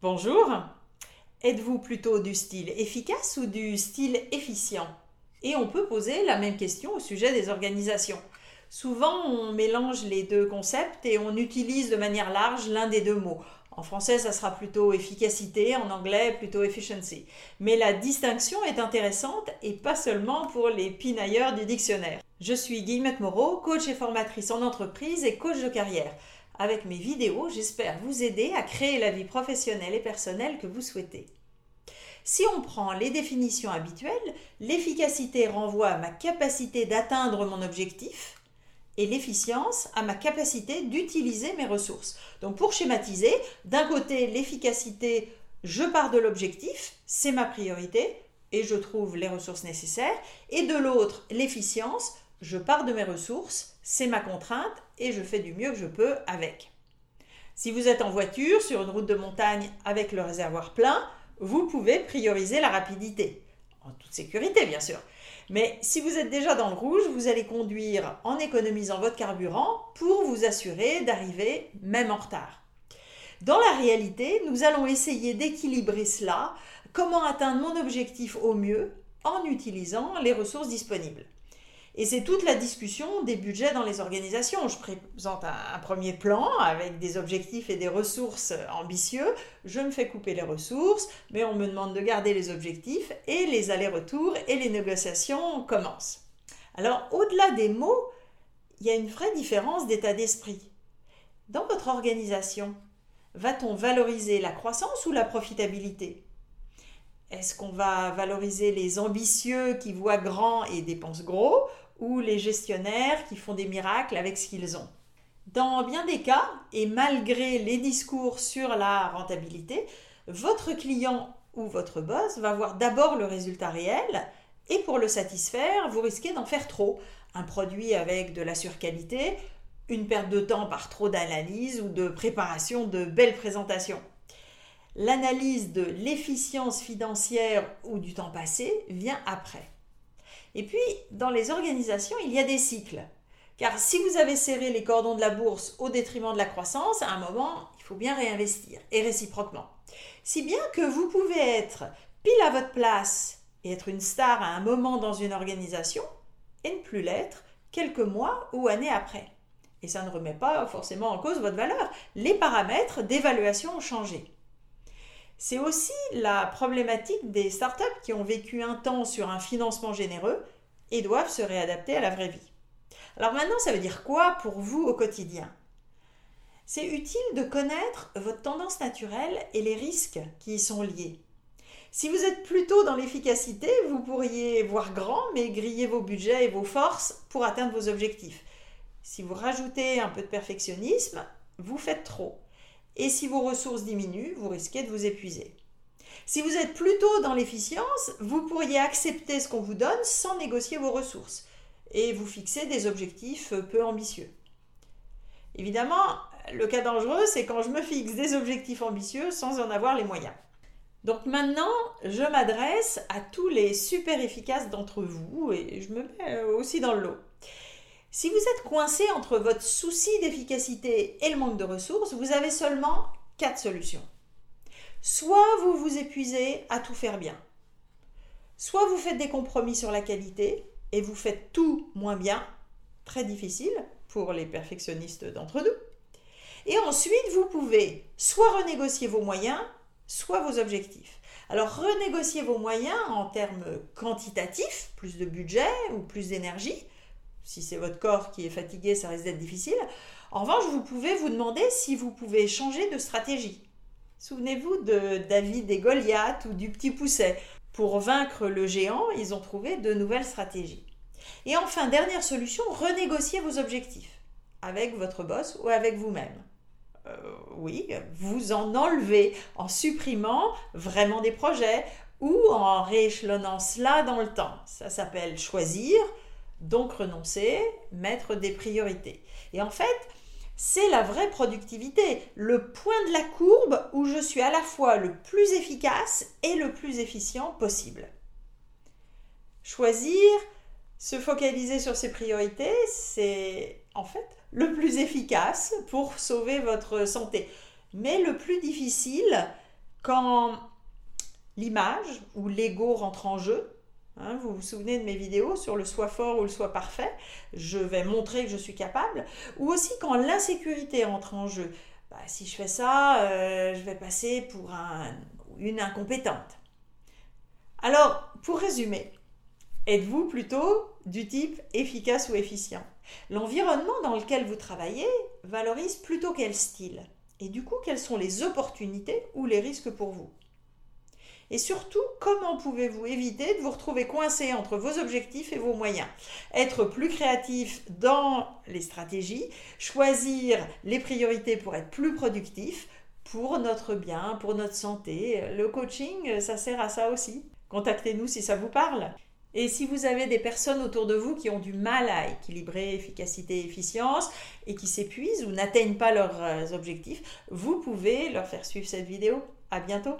Bonjour. Êtes-vous plutôt du style efficace ou du style efficient? Et on peut poser la même question au sujet des organisations. Souvent, on mélange les deux concepts et on utilise de manière large l'un des deux mots. En français, ça sera plutôt efficacité, en anglais, plutôt efficiency. Mais la distinction est intéressante et pas seulement pour les pinailleurs du dictionnaire. Je suis Guillemette Moreau, coach et formatrice en entreprise et coach de carrière. Avec mes vidéos, j'espère vous aider à créer la vie professionnelle et personnelle que vous souhaitez. Si on prend les définitions habituelles, l'efficacité renvoie à ma capacité d'atteindre mon objectif et l'efficience à ma capacité d'utiliser mes ressources. Donc pour schématiser, d'un côté l'efficacité, je pars de l'objectif, c'est ma priorité et je trouve les ressources nécessaires, et de l'autre l'efficience, je pars de mes ressources, c'est ma contrainte et je fais du mieux que je peux avec. Si vous êtes en voiture sur une route de montagne avec le réservoir plein, vous pouvez prioriser la rapidité. En toute sécurité, bien sûr. Mais si vous êtes déjà dans le rouge, vous allez conduire en économisant votre carburant pour vous assurer d'arriver même en retard. Dans la réalité, nous allons essayer d'équilibrer cela, comment atteindre mon objectif au mieux en utilisant les ressources disponibles. Et c'est toute la discussion des budgets dans les organisations. Je présente un, premier plan avec des objectifs et des ressources ambitieux. Je me fais couper les ressources, mais on me demande de garder les objectifs et les allers-retours et les négociations commencent. Alors, au-delà des mots, il y a une vraie différence d'état d'esprit. Dans votre organisation, va-t-on valoriser la croissance ou la profitabilité? Est-ce qu'on va valoriser les ambitieux qui voient grand et dépensent gros ou les gestionnaires qui font des miracles avec ce qu'ils ont. Dans bien des cas, et malgré les discours sur la rentabilité, votre client ou votre boss va voir d'abord le résultat réel et pour le satisfaire, vous risquez d'en faire trop. Un produit avec de la surqualité, une perte de temps par trop d'analyse ou de préparation de belles présentations. L'analyse de l'efficience financière ou du temps passé vient après. Et puis, dans les organisations, il y a des cycles. Car si vous avez serré les cordons de la bourse au détriment de la croissance, à un moment, il faut bien réinvestir, et réciproquement. Si bien que vous pouvez être pile à votre place et être une star à un moment dans une organisation, et ne plus l'être quelques mois ou années après. Et ça ne remet pas forcément en cause votre valeur. Les paramètres d'évaluation ont changé. C'est aussi la problématique des startups qui ont vécu un temps sur un financement généreux et doivent se réadapter à la vraie vie. Alors maintenant, ça veut dire quoi pour vous au quotidien? C'est utile de connaître votre tendance naturelle et les risques qui y sont liés. Si vous êtes plutôt dans l'efficacité, vous pourriez voir grand mais griller vos budgets et vos forces pour atteindre vos objectifs. Si vous rajoutez un peu de perfectionnisme, vous faites trop. Et si vos ressources diminuent, vous risquez de vous épuiser. Si vous êtes plutôt dans l'efficience, vous pourriez accepter ce qu'on vous donne sans négocier vos ressources et vous fixer des objectifs peu ambitieux. Évidemment, le cas dangereux, c'est quand je me fixe des objectifs ambitieux sans en avoir les moyens. Donc maintenant, je m'adresse à tous les super efficaces d'entre vous et je me mets aussi dans le lot. Si vous êtes coincé entre votre souci d'efficacité et le manque de ressources, vous avez seulement quatre solutions. Soit vous vous épuisez à tout faire bien, soit vous faites des compromis sur la qualité et vous faites tout moins bien, très difficile pour les perfectionnistes d'entre nous. Et ensuite, vous pouvez soit renégocier vos moyens, soit vos objectifs. Alors renégocier vos moyens en termes quantitatifs, plus de budget ou plus d'énergie, si c'est votre corps qui est fatigué, ça risque d'être difficile. En revanche, vous pouvez vous demander si vous pouvez changer de stratégie. Souvenez-vous de David et Goliath ou du petit pousset. Pour vaincre le géant, ils ont trouvé de nouvelles stratégies. Et enfin, dernière solution, renégocier vos objectifs avec votre boss ou avec vous-même. Euh, oui, vous en enlevez en supprimant vraiment des projets ou en rééchelonnant cela dans le temps. Ça s'appelle choisir, donc renoncer, mettre des priorités. Et en fait, c'est la vraie productivité, le point de la courbe où je suis à la fois le plus efficace et le plus efficient possible. Choisir, se focaliser sur ses priorités, c'est en fait le plus efficace pour sauver votre santé. Mais le plus difficile, quand l'image ou l'ego rentre en jeu, hein, vous vous souvenez de mes vidéos sur le soi fort ou le soi parfait, je vais montrer que je suis capable, ou aussi quand l'insécurité entre en jeu. Bah, si je fais ça, euh, je vais passer pour une incompétente. Alors, pour résumer, êtes-vous plutôt du type efficace ou efficient? L'environnement dans lequel vous travaillez valorise plutôt quel style? Et du coup, quelles sont les opportunités ou les risques pour vous? Et surtout, comment pouvez-vous éviter de vous retrouver coincé entre vos objectifs et vos moyens? Être plus créatif dans les stratégies, choisir les priorités pour être plus productif, pour notre bien, pour notre santé. Le coaching, ça sert à ça aussi. Contactez-nous si ça vous parle. Et si vous avez des personnes autour de vous qui ont du mal à équilibrer efficacité et efficience et qui s'épuisent ou n'atteignent pas leurs objectifs, vous pouvez leur faire suivre cette vidéo. À bientôt!